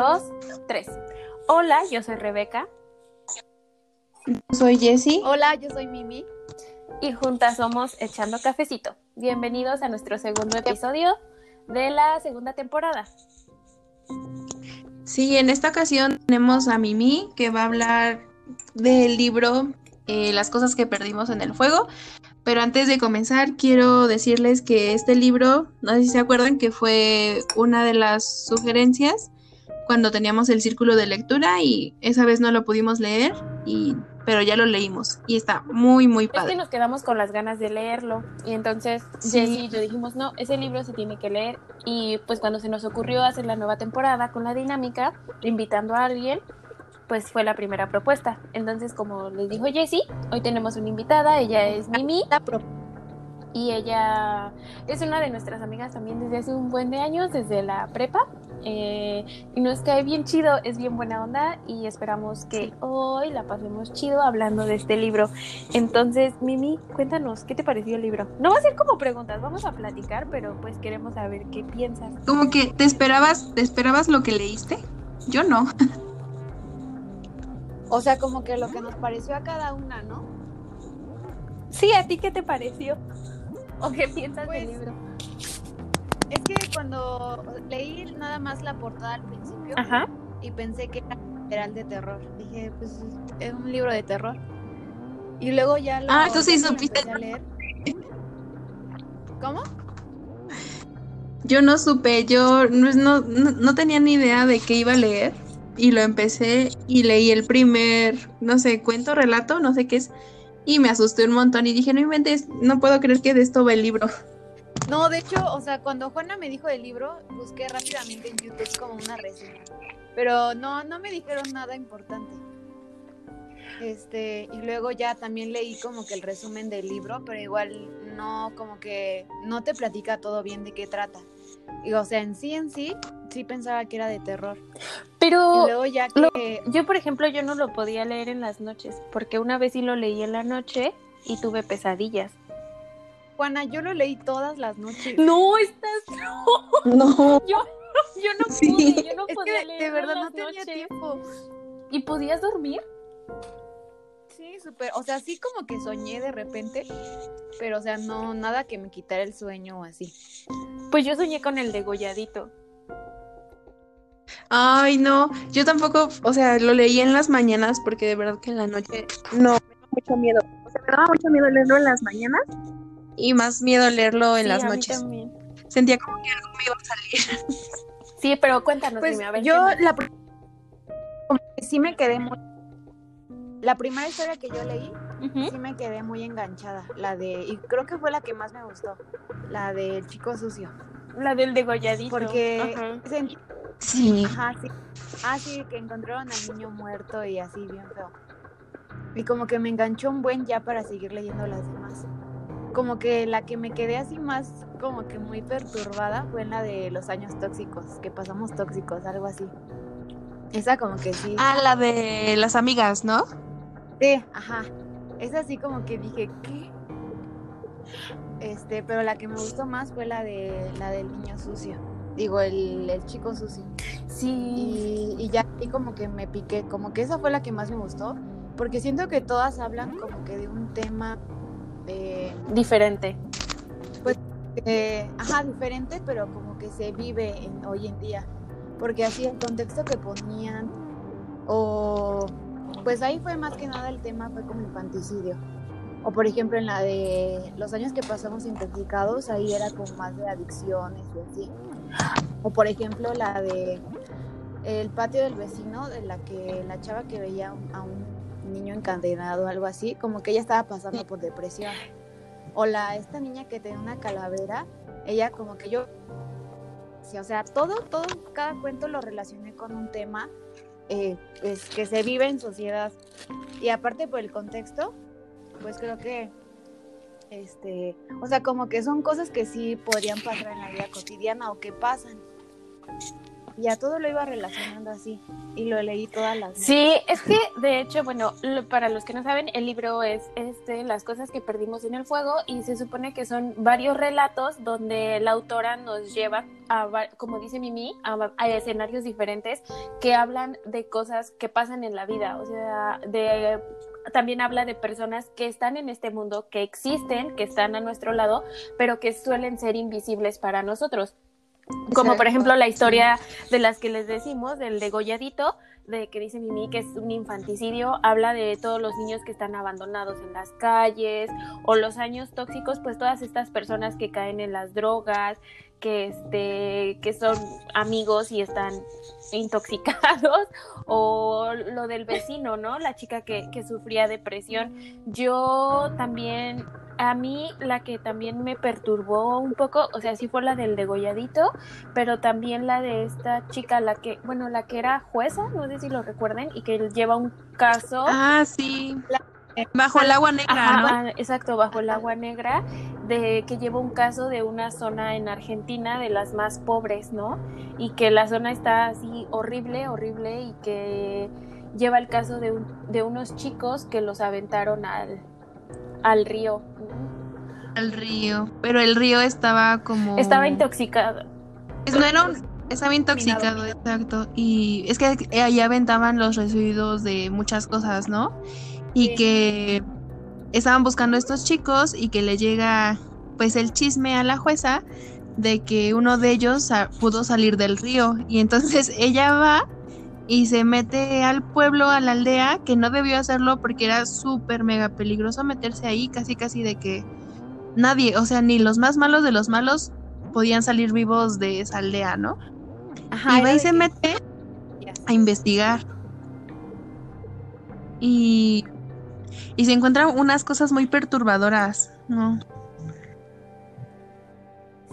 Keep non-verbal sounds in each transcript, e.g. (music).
dos, tres. Hola, yo soy Rebeca. Soy Jessie. Hola, yo soy Mimi. Y juntas somos Echando Cafecito. Bienvenidos a nuestro segundo episodio de la segunda temporada. Sí, en esta ocasión tenemos a Mimi que va a hablar del libro eh, Las cosas que perdimos en el fuego. Pero antes de comenzar, quiero decirles que este libro, no sé si se acuerdan, que fue una de las sugerencias cuando teníamos el círculo de lectura y esa vez no lo pudimos leer, y, pero ya lo leímos y está muy, muy padre. Es que nos quedamos con las ganas de leerlo y entonces Sí. Jessy y yo dijimos, no, ese libro se tiene que leer y pues cuando se nos ocurrió hacer la nueva temporada con la dinámica, invitando a alguien, pues fue la primera propuesta. Entonces, como les dijo Jessie, hoy tenemos una invitada, ella es Mimi y ella es una de nuestras amigas también desde hace un buen de años, desde la prepa. Eh, y nos cae bien chido, es bien buena onda y esperamos que hoy la pasemos chido hablando de este libro. Entonces, Mimi, cuéntanos, ¿qué te pareció el libro? No va a ser como preguntas, vamos a platicar, pero pues queremos saber qué piensas. Como que te esperabas, te esperabas lo que leíste. Yo no. (laughs) O sea, como que lo que nos pareció a cada una, ¿no? Sí, ¿a ti qué te pareció? ¿O qué piensas Pues, del libro? Es que cuando leí nada más la portada al principio Ajá. y pensé que era literal de terror, dije, pues es un libro de terror. Y luego ya lo Ah, tú sí supiste. leer. ¿Cómo? Yo no supe, yo no, no, no- no tenía ni idea de qué iba a leer y lo empecé y leí el primer, no sé, cuento, relato, no sé qué es, y me asusté un montón y dije, no inventes, no puedo creer que de esto va el libro. No, de hecho, o sea, cuando Juana me dijo del libro, busqué rápidamente en YouTube como una reseña. Pero no, no me dijeron nada importante. Este, y luego ya también leí como que el resumen del libro, pero igual no, como que no te platica todo bien de qué trata. Y, o sea, en sí, en sí, sí pensaba que era de terror. Pero y luego ya lo- que... Yo, por ejemplo, yo no lo podía leer en las noches, porque una vez sí lo leí en la noche y tuve pesadillas. Juana, yo lo leí todas las noches. No, estás... No. Yo, yo no Sí. pude, yo no Es podía que leer de verdad no tenía noches. tiempo. ¿Y podías dormir? Sí, súper. O sea, sí como que soñé de repente, pero o sea, no, nada que me quitara el sueño o así. Pues yo soñé con el degolladito. Ay, no, yo tampoco, o sea, lo leí en las mañanas porque de verdad que en la noche no, me da mucho miedo. O sea, me daba mucho miedo leerlo en las mañanas y más miedo leerlo en Sí, las a mí noches. también. Sentía como que algo me iba a salir. Sí, pero cuéntanos, Pues dime, a ver. yo la pri- como que sí me quedé muy la primera historia que yo leí sí me quedé muy enganchada la de y creo que fue la que más me gustó la del chico sucio La del degolladito. porque Ajá. Sí. ajá sí ah sí que encontraron al niño muerto y así bien feo y como que me enganchó un buen ya para seguir leyendo las demás como que la que me quedé así más como que muy perturbada fue en la de los años tóxicos que pasamos tóxicos algo así esa como que sí Ah, la de las amigas, ¿no? Sí, ajá. Es así como que dije, ¿qué? Este, pero la que me gustó más fue la de la del niño sucio. Digo, el, el chico sucio. Sí. Y, y ya y como que me piqué, como que esa fue la que más me gustó, porque siento que todas hablan como que de un tema de, Diferente. eh, ajá, diferente, pero como que se vive en- hoy en día. Porque así el contexto que ponían, o pues ahí fue más que nada el tema, fue como infanticidio. O por ejemplo en la de los años que pasamos intoxicados, ahí era como más de adicciones y así. O por ejemplo la de el patio del vecino, de la que la chava que veía a un niño encadenado algo así, como que ella estaba pasando por depresión. O la esta niña que tenía una calavera, ella como que yo o sea, todo, todo, cada cuento lo relacioné con un tema eh, pues, que se vive en sociedad. Y aparte por el contexto, pues creo que, este, o sea, como que son cosas que sí podrían pasar en la vida cotidiana o que pasan. Ya todo lo iba relacionando así y lo leí todas las Sí, es que de hecho, bueno, para los que no saben, el libro es este Las cosas que perdimos en el fuego y se supone que son varios relatos donde la autora nos lleva a, como dice Mimi, a, escenarios diferentes que hablan de cosas que pasan en la vida, o sea, de también habla de personas que están en este mundo, que existen, que están a nuestro lado, pero que suelen ser invisibles para nosotros. Como por ejemplo la historia de las que les decimos, del degolladito, de que dice Mimi que es un infanticidio, habla de todos los niños que están abandonados en las calles, o los años tóxicos, pues todas estas personas que caen en las drogas, que este, que son amigos y están intoxicados, (laughs) o lo del vecino, ¿no? La chica que, que sufría depresión. Yo también a mí la que también me perturbó un poco, o sea, sí fue la del degolladito, pero también la de esta chica, la que, bueno, la que era jueza, no sé si lo recuerden, y que lleva un caso. Ah, sí. Bajo el agua negra, ¿no? Exacto, bajo el agua negra, de que lleva un caso de una zona en Argentina de las más pobres, ¿no? Y que la zona está así horrible, horrible, y que lleva el caso de, de unos chicos que los aventaron al, al río. Al río, pero el río estaba como... Estaba intoxicado. no era Estaba intoxicado, exacto. Y es que allá aventaban los residuos de muchas cosas, ¿no? Y que estaban buscando a estos chicos y que le llega pues el chisme a la jueza de que uno de ellos pudo salir del río y entonces (laughs) ella va y se mete al pueblo, a la aldea, que no debió hacerlo porque era súper mega peligroso meterse ahí, casi casi de que nadie, o sea, ni los más malos de los malos podían salir vivos de esa aldea, ¿no? y va y se mete a investigar. Y, y se encuentran unas cosas muy perturbadoras, ¿no?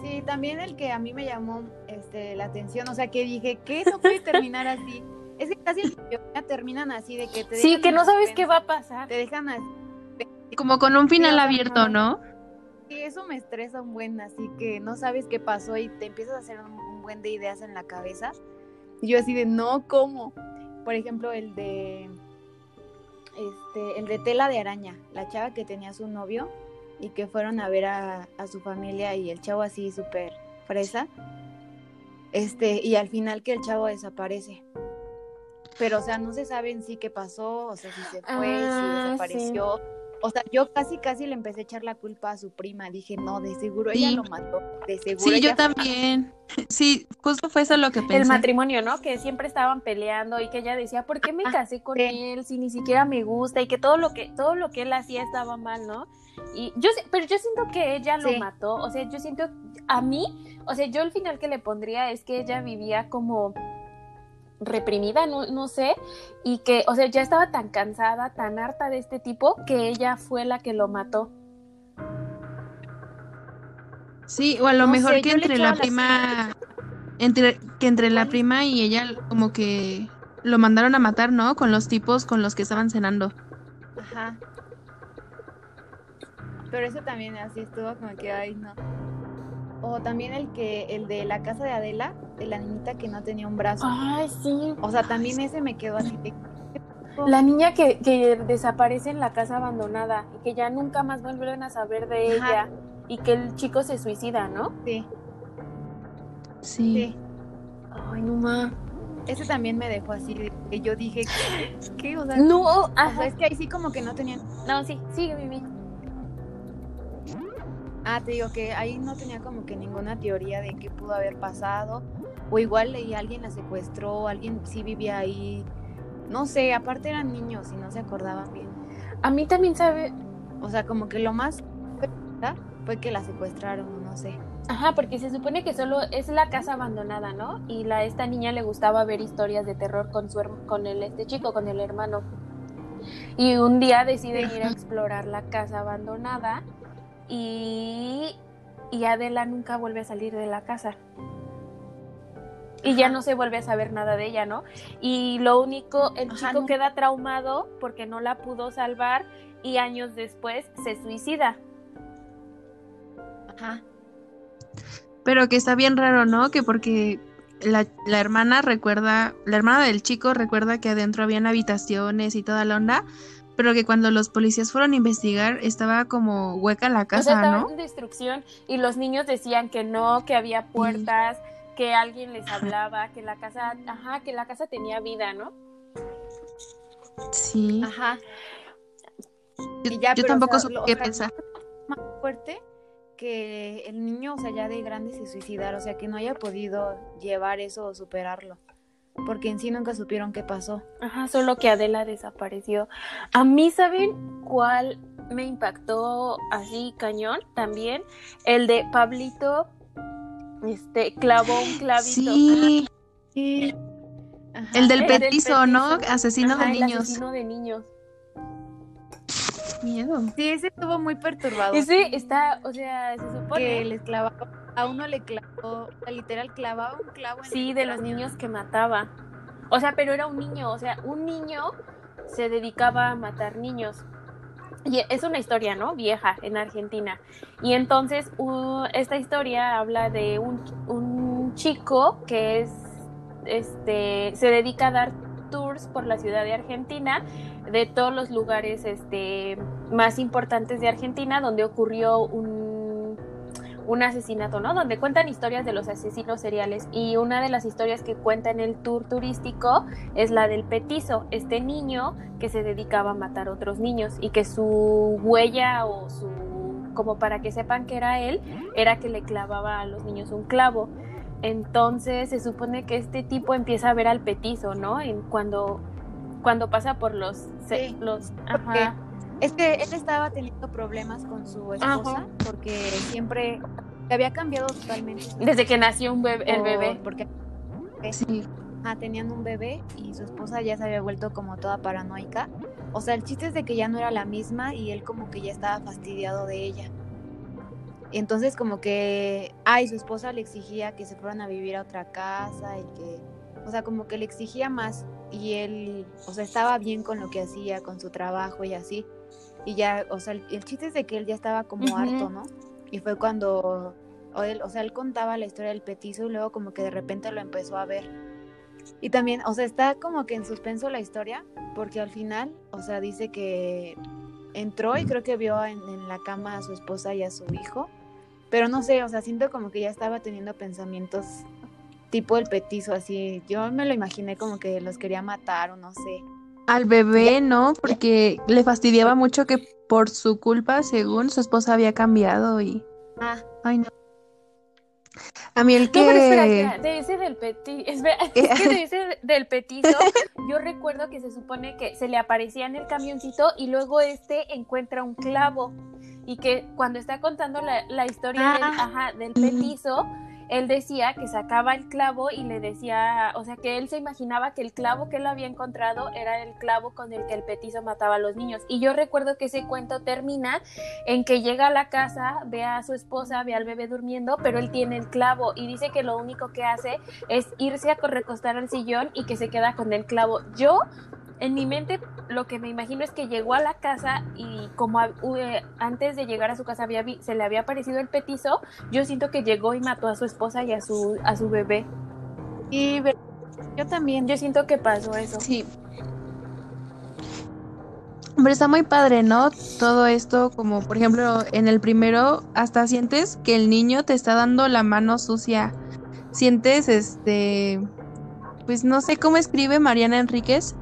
Sí, también el que a mí me llamó este, la atención, o sea, que dije, ¿qué? No puede terminar así. Es que casi ya terminan así de que te Sí, que no sabes qué va a pasar. Te dejan así. Como con un final abierto, ¿no? Sí, eso me estresa un buen, así que no sabes qué pasó y te empiezas a hacer un, buen de ideas en la cabeza. Y yo así de, no, ¿cómo? Por ejemplo, el de, este, el de tela de araña, la chava que tenía su novio y que fueron a ver a, a su familia y el chavo así súper fresa. Este, y al final que el chavo desaparece. Pero, o sea, no se sabe en sí qué pasó, o sea, si se fue, si ah, desapareció. O sea, yo casi, casi le empecé a echar la culpa a su prima. Dije, no, de seguro ella lo mató. De seguro. Sí, yo también. (laughs) Sí, justo fue eso lo que pensé. El matrimonio, ¿no? Que siempre estaban peleando y que ella decía, ¿por qué me casé con él si ni siquiera me gusta? Y que todo lo que, todo lo que él hacía estaba mal, ¿no? Y yo, pero yo siento que ella lo mató. O sea, yo siento, a mí, o sea, yo el final que le pondría es que ella vivía como reprimida, no, no sé, y que, o sea, ya estaba tan cansada, tan harta de este tipo, que ella fue la que lo mató. Sí, o a lo mejor que entre la prima, entre, que entre la prima y ella como que lo mandaron a matar, ¿no? Con los tipos con los que estaban cenando. Ajá. Pero eso también así estuvo como que, ay, no. O también el que, el de la casa de Adela, de la niñita que no tenía un brazo. Ay, sí. O sea, también ese me quedó así La niña que, que, desaparece en la casa abandonada y que ya nunca más vuelven a saber de ella y que el chico se suicida, ¿no? Sí. Sí. Ay, no ma. Ese también me dejó así, que yo dije, ¿qué? O sea, no, o sea, es que ahí sí como que no tenían... No, sí, sigue, Mimi. Ah, te digo que ahí no tenía como que ninguna teoría de qué pudo haber pasado. O igual leí alguien la secuestró, alguien sí vivía ahí. No sé, aparte eran niños y no se acordaban bien. A mí también sabe. O sea, como que lo más fue que la secuestraron, no sé. Ajá, porque se supone que solo es la casa abandonada, ¿no? Y la esta niña le gustaba ver historias de terror con su con el este chico, con el hermano. Y un día deciden ir a explorar la casa abandonada y, Adela nunca vuelve a salir de la casa. Y ya no se vuelve a saber nada de ella, ¿no? Y lo único, el chico queda traumado porque no la pudo salvar y años después se suicida. Ajá. Pero que está bien raro, ¿no? Que porque la, la hermana recuerda, la hermana del chico recuerda que adentro habían habitaciones y toda la onda, pero que cuando los policías fueron a investigar estaba como hueca la O sea, casa, estaba ¿no? en destrucción y los niños decían que no, que había puertas, que alguien les hablaba, que la casa, ajá, que la casa tenía vida, ¿no? Sí. Ajá. Yo, y ya, yo pero, o tampoco sea, supe qué pensar. Más fuerte que el niño, o sea, ya de grande se suicidara, o sea, que no haya podido llevar eso o superarlo. Porque en sí nunca supieron qué pasó. Ajá, solo que Adela desapareció. A mí, ¿saben cuál me impactó así cañón? También el de Pablito, este, clavó un clavito. Sí, Sí. Ajá. el del El petizo, ¿no? Asesino Ajá, de el niños. asesino de niños. Miedo. Sí, ese estuvo muy perturbador. Ese está, o sea, se supone. que les clavaba, a uno le clavó, literal clavaba un clavo en Sí, el de los niños que mataba. O sea, pero era un niño, o sea, un niño se dedicaba a matar niños. Y es una historia, ¿no? Vieja, en Argentina. Y entonces u- esta historia habla de un, un chico que es, este, se dedica a dar tours por la ciudad de Argentina, de todos los lugares este, más importantes de Argentina, donde ocurrió un, un asesinato, ¿no? Donde cuentan historias de los asesinos seriales y una de las historias que cuenta en el tour turístico es la del petizo, este niño que se dedicaba a matar otros niños y que su huella o su como para que sepan que era él, era que le clavaba a los niños un clavo. Entonces se supone que este tipo empieza a ver al petizo, ¿no? En cuando cuando pasa por los Sí, los ajá. Es que él estaba teniendo problemas con su esposa porque siempre le había cambiado totalmente. desde que nació un bebé, el bebé. Porque Sí. ajá, tenían un bebé y su esposa ya se había vuelto como toda paranoica. O sea, el chiste es de que ya no era la misma y él como que ya estaba fastidiado de ella. Entonces como que, ay, su esposa le exigía que se fueran a vivir a otra casa y que, o sea, como que le exigía más y él, o sea, estaba bien con lo que hacía, con su trabajo y así. Y ya, o sea, el, el chiste es de que él ya estaba como harto, ¿no? Y fue cuando, o, él, o sea, él contaba la historia del petizo y luego como que de repente lo empezó a ver. Y también, o sea, está como que en suspenso la historia, porque al final, o sea, dice que entró y creo que vio en, en la cama a su esposa y a su hijo, pero no sé, o sea, siento como que ya estaba teniendo pensamientos tipo el petizo, así, yo me lo imaginé como que los quería matar o no sé. Al bebé, ¿no? Porque le fastidiaba mucho que por su culpa, según su esposa había cambiado y... Ah, Ay, no. A mí el No, pero espera, que... espera, de ese del petizo, (laughs) es que de ese (laughs) del petizo, yo recuerdo que se supone que se le aparecía en el camioncito y luego este encuentra un clavo y que cuando está contando la, la historia del, Ah. ajá, del petizo, él decía que sacaba el clavo y le decía, o sea, que él se imaginaba que el clavo que él había encontrado era el clavo con el que el petizo mataba a los niños. Y yo recuerdo que ese cuento termina en que llega a la casa, ve a su esposa, ve al bebé durmiendo, pero él tiene el clavo y dice que lo único que hace es irse a recostar al sillón y que se queda con el clavo. Yo, en mi mente, lo que me imagino es que llegó a la casa y como a- eh, antes de llegar a su casa había se le había aparecido el petizo, yo siento que llegó y mató a su esposa y a su, a su bebé. y yo también, Yo siento que pasó eso. Sí. Pero está muy padre, ¿no? Todo esto, como por ejemplo, en el primero, hasta sientes que el niño te está dando la mano sucia. Sientes, este, pues no sé cómo escribe Mariana Enríquez,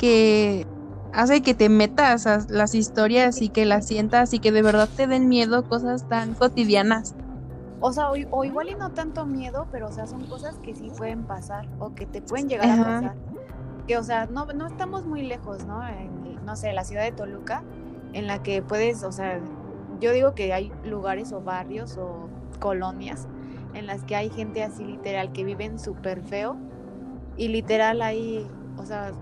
que hace que te metas a las historias y que las sientas y que de verdad te den miedo cosas tan cotidianas. o sea, o, o igual y no tanto miedo, pero o sea, son cosas que sí pueden pasar o que te pueden llegar Ajá. a pasar. Que o sea, no, no estamos muy lejos, ¿no? En, no sé, la ciudad de Toluca, en la que puedes, o sea, yo digo que hay lugares o barrios o colonias en las que hay gente así literal que viven súper feo y literal hay, o sea,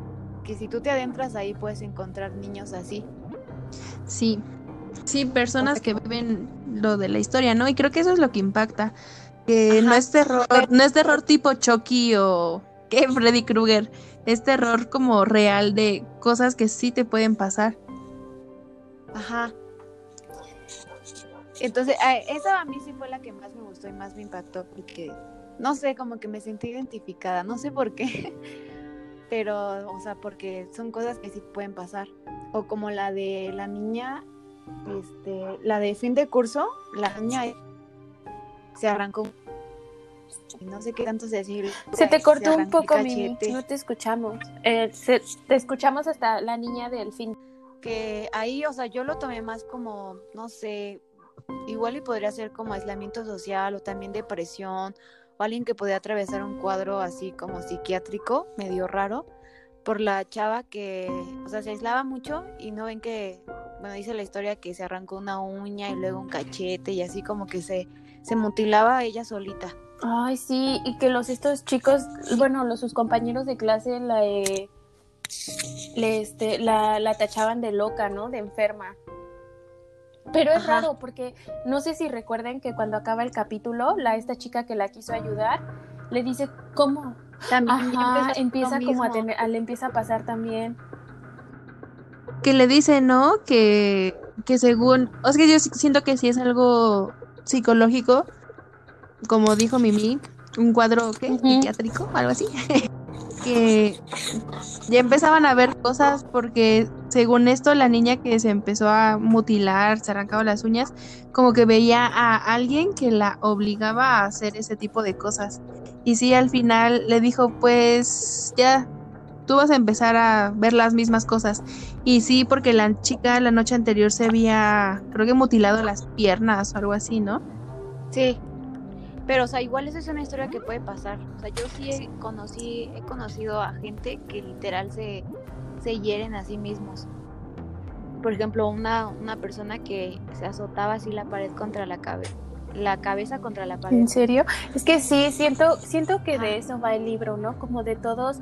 que si tú te adentras ahí puedes encontrar niños así. Sí, sí, personas O sea, que viven lo de la historia, ¿no? Y creo que eso es lo que impacta, que no es terror, no es terror tipo Chucky o (laughs) que Freddy Krueger, es terror como real de cosas que sí te pueden pasar. Ajá. Entonces, esa a mí sí fue la que más me gustó y más me impactó porque, no sé, como que me sentí identificada, no sé por qué, (laughs) pero, o sea, porque son cosas que sí pueden pasar. O como la de la niña, este, la de fin de curso, la niña se arrancó no sé qué tanto decir. Se te cortó un poco, Mimi, no te escuchamos. Eh, te escuchamos hasta la niña del fin. Que ahí, o sea, yo lo tomé más como, no sé, igual y podría ser como aislamiento social o también depresión o alguien que podía atravesar un cuadro así como psiquiátrico, medio raro, por la chava que, o sea, se aislaba mucho y no ven que, bueno, dice la historia que se arrancó una uña y luego un cachete y así como que se, se mutilaba ella solita. Ay, sí, y que los estos chicos, bueno, los sus compañeros de clase la, le, este, la, la tachaban de loca, ¿no? De enferma. Pero es raro porque no sé si recuerden que cuando acaba el capítulo, la esta chica que la quiso ayudar le dice cómo también empieza, como a tener, le empieza a pasar también. Que le dice, ¿no? Que, que según, o sea, que yo siento que sí es algo psicológico, como dijo Mimi, un cuadro ¿qué? psiquiátrico, algo así. (laughs) ya empezaban a ver cosas porque según esto la niña que se empezó a mutilar, se arrancaba las uñas, como que veía a alguien que la obligaba a hacer ese tipo de cosas. Y sí, al final le dijo, pues ya, tú vas a empezar a ver las mismas cosas. Y sí, porque la chica la noche anterior se había, creo que mutilado las piernas o algo así, ¿no? Sí. Pero, o sea, igual esa es una historia que puede pasar. O sea, yo sí he, conocí, he conocido a gente que literal se, se hieren a sí mismos. Por ejemplo, una, una persona que se azotaba así la pared contra la cabeza la cabeza contra la pared. ¿En serio? Es que sí, siento, siento que de eso va el libro, ¿no? Como de todos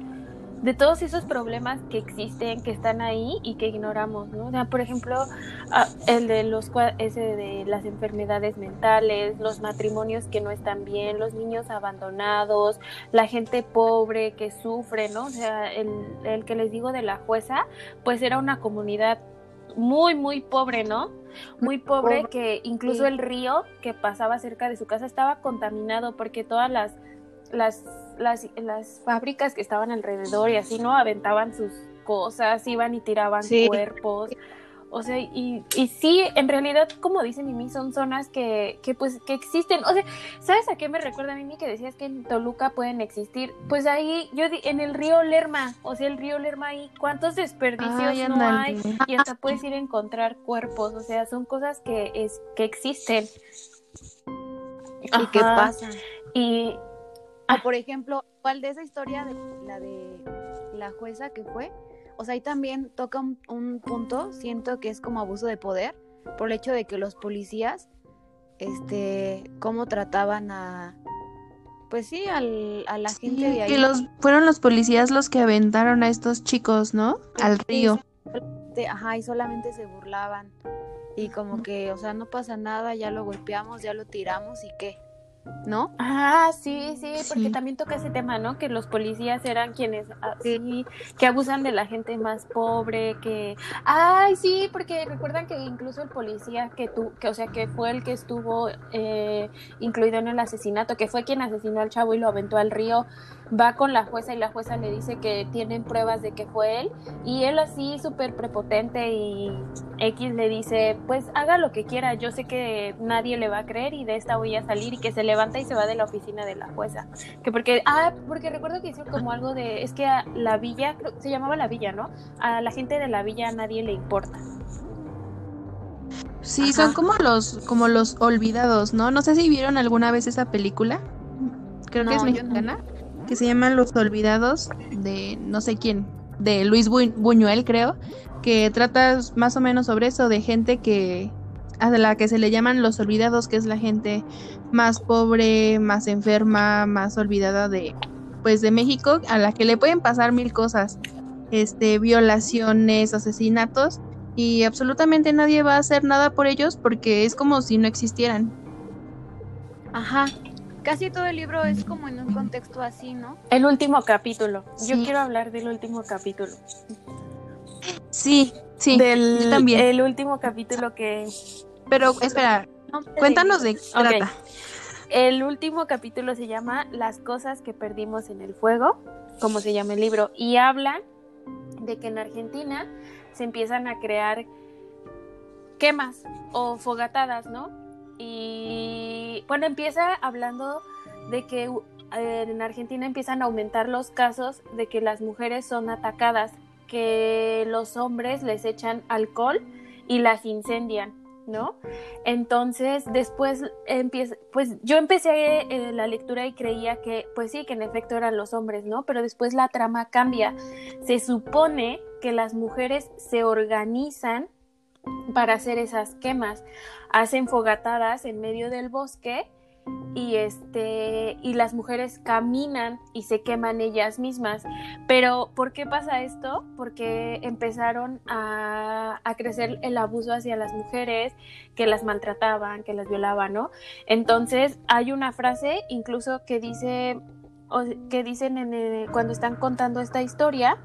de todos esos problemas que existen, que están ahí y que ignoramos, ¿no? O sea, por ejemplo, ah, el de los ese de las enfermedades mentales, los matrimonios que no están bien, los niños abandonados, la gente pobre que sufre, ¿no? O sea, el, el que les digo de la jueza, pues era una comunidad muy, muy pobre, ¿no? Muy pobre que incluso el río que pasaba cerca de su casa estaba contaminado porque todas las las, las, las fábricas que estaban alrededor y así, ¿no? Aventaban sus cosas, iban y tiraban cuerpos. O sea, y, y sí, en realidad, como dice Mimi, son zonas que, que pues que existen. O sea, ¿sabes a qué me recuerda Mimi que decías que en Toluca pueden existir? Pues ahí, yo di, en el río Lerma, o sea, el río Lerma ahí, ¿cuántos desperdicios no hay? Y hasta puedes ir a encontrar cuerpos, o sea, son cosas que, es, que existen. Y que pasan. Y, Ah. por ejemplo, ¿cuál de esa historia de la de la jueza que fue? O sea, ahí también toca un, punto, siento que es como abuso de poder, por el hecho de que los policías, este, cómo trataban a, pues sí, al, a la gente de ahí. Que los, fueron los policías los que aventaron a estos chicos, ¿no? Al río. ajá, y solamente se burlaban. Y como que, o sea, no pasa nada, ya lo golpeamos, ya lo tiramos y qué. ¿No? Ah, sí, sí, porque también toca ese tema, ¿no? Que los policías eran quienes, ah, sí, que abusan de la gente más pobre, que, ay, sí, porque recuerdan que incluso el policía que tú, que o sea, que fue el que estuvo eh, incluido en el asesinato, que fue quien asesinó al chavo y lo aventó al río, va con la jueza y la jueza le dice que tienen pruebas de que fue él y él así súper prepotente y X le dice, pues haga lo que quiera, yo sé que nadie le va a creer y de esta voy a salir y que se levanta y se va de la oficina de la jueza. Que porque, ah, porque recuerdo que hizo como algo de, es que a la villa, se llamaba la villa, ¿no? A la gente de la villa a nadie le importa. Sí, son como los, como los olvidados, ¿no? No sé si vieron alguna vez esa película. Creo que es mexicana que se llama Los Olvidados de no sé quién, de Luis Buñuel creo, que trata más o menos sobre eso, de gente que a la que se le llaman los olvidados, que es la gente más pobre, más enferma, más olvidada de pues de México, a la que le pueden pasar mil cosas, este violaciones, asesinatos y absolutamente nadie va a hacer nada por ellos porque es como si no existieran. Ajá, casi todo el libro es como en un contexto así, ¿no? El último capítulo. Yo quiero hablar del último capítulo. Sí, sí. Del también. El último capítulo que. Pero espera, cuéntanos de qué trata. el último capítulo se llama Las cosas que perdimos en el fuego, como se llama el libro, y habla de que en Argentina se empiezan a crear quemas o fogatadas, ¿no? Y bueno, empieza hablando de que en Argentina empiezan a aumentar los casos de que las mujeres son atacadas, que los hombres les echan alcohol y las incendian, ¿no? Entonces, después empieza, pues yo empecé eh, la lectura y creía que, pues sí, que en efecto eran los hombres, ¿no? Pero después la trama cambia. Se supone que las mujeres se organizan para hacer esas quemas, hacen fogatadas en medio del bosque y este y las mujeres caminan y se queman ellas mismas. Pero ¿por qué pasa esto? Porque empezaron a, a, crecer el abuso hacia las mujeres, que las maltrataban, que las violaban, ¿no? Entonces hay una frase incluso que dice que dicen en cuando están contando esta historia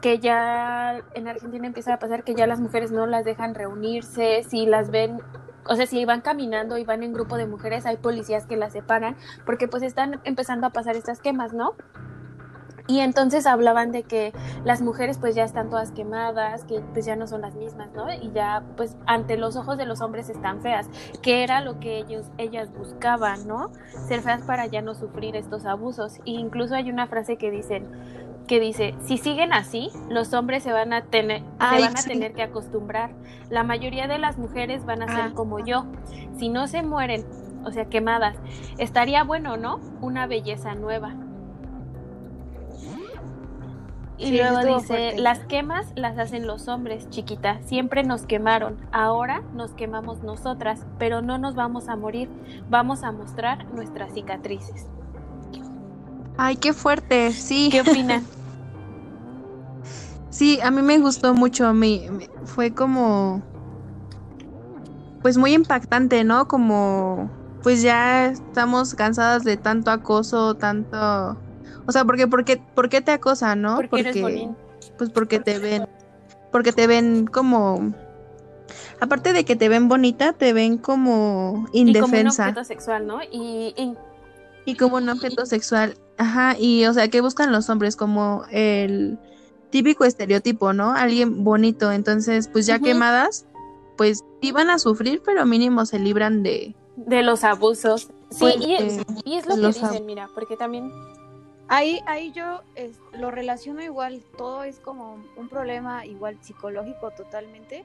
que ya en Argentina empieza a pasar que ya las mujeres no las dejan reunirse, si las ven o sea, si van caminando y van en grupo de mujeres, hay policías que las separan porque pues están empezando a pasar estas quemas, ¿no? Y entonces hablaban de que las mujeres pues ya están todas quemadas, que pues ya no son las mismas, ¿no? Y ya pues ante los ojos de los hombres están feas, que era lo que ellos ellas buscaban, ¿no? Ser feas para ya no sufrir estos abusos. E incluso hay una frase que dicen que dice, si siguen así, los hombres se van a tener, se van a tener que acostumbrar. La mayoría de las mujeres van a ser ah. como yo. Si no se mueren, o sea, quemadas, estaría bueno, ¿no? Una belleza nueva. Y luego dice, las quemas las hacen los hombres, chiquita, siempre nos quemaron, ahora nos quemamos nosotras, pero no nos vamos a morir, vamos a mostrar nuestras cicatrices. Ay, qué fuerte, sí. ¿Qué opinan? (laughs) sí, a mí me gustó mucho, me, fue como, pues muy impactante, ¿no? Como, pues ya estamos cansadas de tanto acoso, tanto, o sea, porque, porque, ¿por qué te acosan, no? Porque, pues porque te ven, porque te ven como, aparte de que te ven bonita, te ven como indefensa. Y como un objeto sexual, ¿no? y y como un objeto sexual. Ajá, y o sea, ¿qué buscan los hombres? Como el típico estereotipo, ¿no? Alguien bonito. Entonces, pues ya quemadas, pues iban a sufrir, pero mínimo se libran de... De los abusos. Sí, pues, y, es, y, es, lo que dicen, mira, porque también... Ahí, ahí yo lo relaciono igual, todo es como un problema igual psicológico totalmente,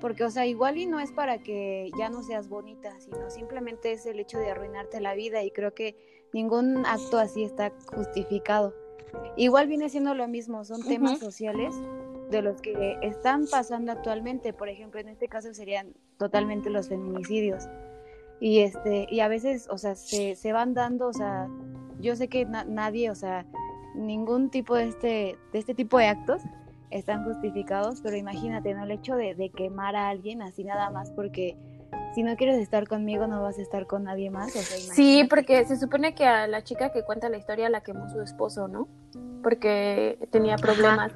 porque o sea, igual y no es para que ya no seas bonita, sino simplemente es el hecho de arruinarte la vida y creo que ningún acto así está justificado. Igual viene siendo lo mismo, son temas sociales de los que están pasando actualmente, por ejemplo, en este caso serían totalmente los feminicidios. Y este y a veces, o sea, se, se van dando, o sea, yo sé que nadie, o sea, ningún tipo de este de este tipo de actos están justificados, pero imagínate, ¿no? El hecho de, de quemar a alguien así nada más porque si no quieres estar conmigo, no vas a estar con nadie más. sí, porque se supone que a la chica que cuenta la historia la quemó su esposo, ¿no? Porque tenía problemas.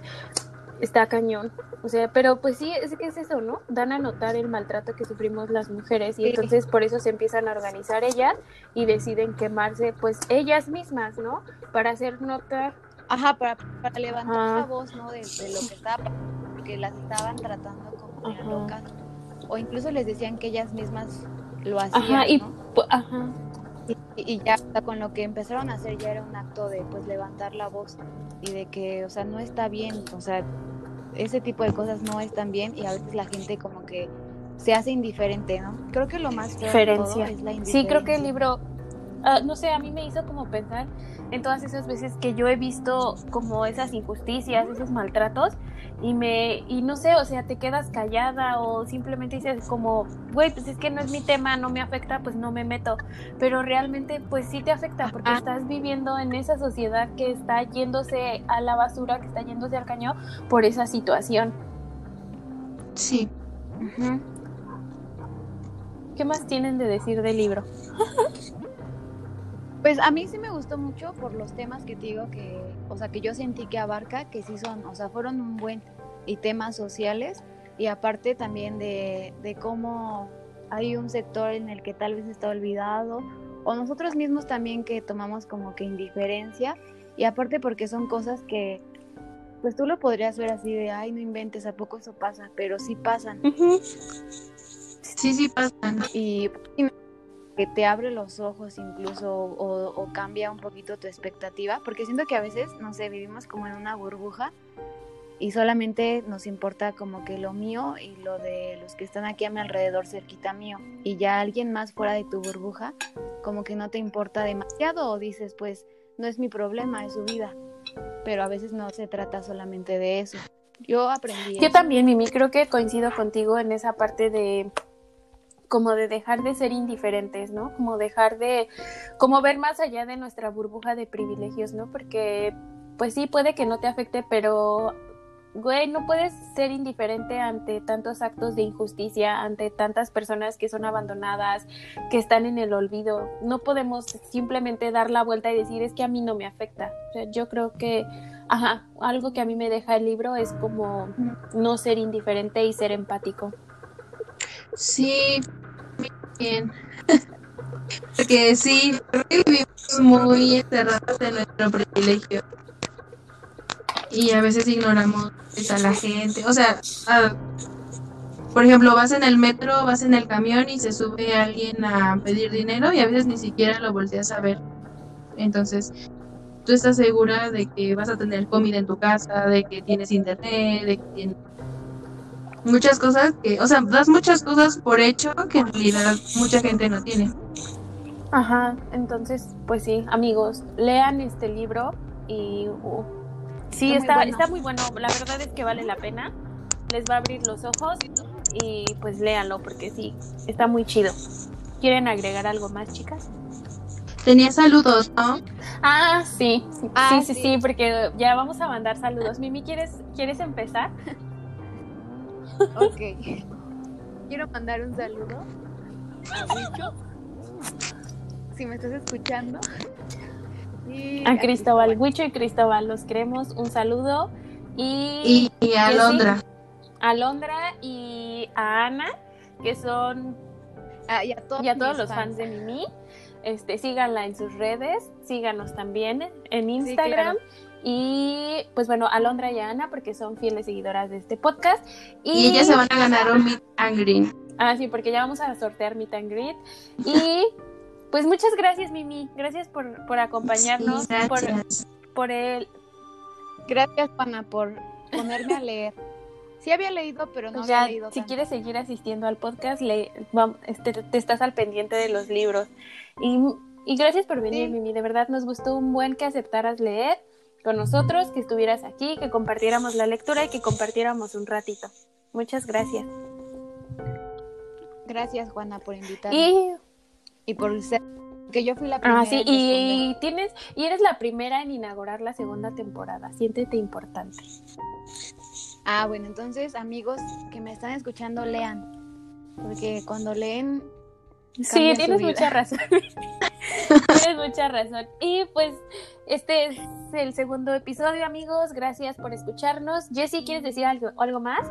Está cañón. O sea, pero pues sí, es que es eso, ¿no? Dan a notar el maltrato que sufrimos las mujeres y entonces por eso se empiezan a organizar ellas y deciden quemarse, pues ellas mismas, ¿no? Para hacer notar. Ajá, para, para levantar la voz, ¿no? De, lo que estaba, porque las estaban tratando como locas o incluso les decían que ellas mismas lo hacían. Ajá, y, ajá. Y, ya con lo que empezaron a hacer ya era un acto de pues levantar la voz y de que, o sea, no está bien, o sea, ese tipo de cosas no están bien y a veces la gente como que se hace indiferente, ¿no? Creo que lo más diferencia. es la Sí, creo que el libro, ah, no sé, a mí me hizo como pensar en todas esas veces que yo he visto como esas injusticias, esos maltratos y me y no sé, o sea, te quedas callada o simplemente dices como, güey, pues es que no es mi tema, no me afecta, pues no me meto, pero realmente pues sí te afecta porque estás viviendo en esa sociedad que está yéndose a la basura, que está yéndose al caño por esa situación. Sí. ¿Qué más tienen de decir del libro? (laughs) Pues a mí sí me gustó mucho por los temas que te digo que, o sea, que yo sentí que abarca, que sí son, o sea, fueron un buen y temas sociales y aparte también de, de cómo hay un sector en el que tal vez está olvidado o nosotros mismos también que tomamos como que indiferencia y aparte porque son cosas que pues tú lo podrías ver así de, ay, no inventes, ¿a poco eso pasa? Pero sí pasan. Sí, sí pasan. Y que te abre los ojos incluso o, o, cambia un poquito tu expectativa, porque siento que a veces, no sé, vivimos como en una burbuja y solamente nos importa como que lo mío y lo de los que están aquí a mi alrededor cerquita mío y ya alguien más fuera de tu burbuja como que no te importa demasiado o dices pues no es mi problema, es su vida, pero a veces no se trata solamente de eso. Yo aprendí. Yo también, Mimi, creo que coincido contigo en esa parte de como de dejar de ser indiferentes, ¿no? Como dejar de, como ver más allá de nuestra burbuja de privilegios, ¿no? Porque, pues sí, puede que no te afecte, pero güey, no puedes ser indiferente ante tantos actos de injusticia, ante tantas personas que son abandonadas, que están en el olvido. No podemos simplemente dar la vuelta y decir, es que a mí no me afecta. O sea, yo creo que, ajá, algo que a mí me deja el libro es como no ser indiferente y ser empático. Sí, bien. Porque sí, vivimos muy encerrados en nuestro privilegio y a veces ignoramos a la gente. O sea, por ejemplo, vas en el metro, vas en el camión y se sube alguien a pedir dinero y a veces ni siquiera lo volteas a ver. Entonces, tú estás segura de que vas a tener comida en tu casa, de que tienes internet, de que tienes muchas cosas que, o sea, das muchas cosas por hecho que en realidad mucha gente no tiene. Ajá, entonces, pues sí, amigos, lean este libro y uh, Sí, está, muy está, muy bueno. La verdad es que vale la pena. Les va a abrir los ojos y pues léanlo porque sí, está muy chido. ¿Quieren agregar algo más, chicas? Tenía saludos, ¿no? Ah, sí. Ah, sí, sí, sí, porque ya vamos a mandar saludos. Mimi, ¿quieres, ¿quieres empezar? Ok. Quiero mandar un saludo Si me estás escuchando, a Cristóbal, Huicho y Cristóbal, los queremos. Un saludo. Y, a Londra. A Londra y a Ana, que son. Ah, y a, todos, los fans. de Mimi. Este, síganla en sus redes, síganos también en Instagram. Y pues bueno, a Londra y a Ana, porque son fieles seguidoras de este podcast. Y, ellas se van a ganar un Meet and Greet. Ah, sí, porque ya vamos a sortear Meet and Greet. Y (laughs) pues muchas gracias, Mimi. Gracias por, por acompañarnos. Por, por el. Gracias, Juana, por ponerme a leer. Sí había leído, pero no había leído. Si quieres seguir asistiendo al podcast, le, este, te estás al pendiente de los libros. Y, y gracias por venir, Mimi. De verdad nos gustó un buen que aceptaras leer con nosotros, que estuvieras aquí, que compartiéramos la lectura y que compartiéramos un ratito. Muchas gracias. Gracias, Juana, por invitarme. Y y por ser que yo fui la primera. Ah, sí, y, tienes y eres la primera en inaugurar la segunda temporada. Siéntete importante. Ah, bueno, entonces, amigos que me están escuchando, lean. Porque cuando leen Sí, tienes mucha razón. (laughs) tienes mucha razón. Y pues este es el segundo episodio, amigos. Gracias por escucharnos. Jessie, ¿quieres decir algo, algo más?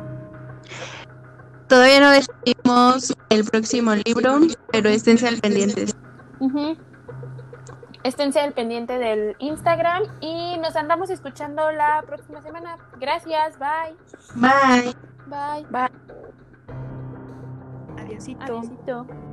Todavía no decidimos el próximo libro, pero esténse al pendiente. Esténse al pendiente del Instagram y nos andamos escuchando la próxima semana. Gracias, bye. Bye. Bye. Bye. Adiósito. Adiósito.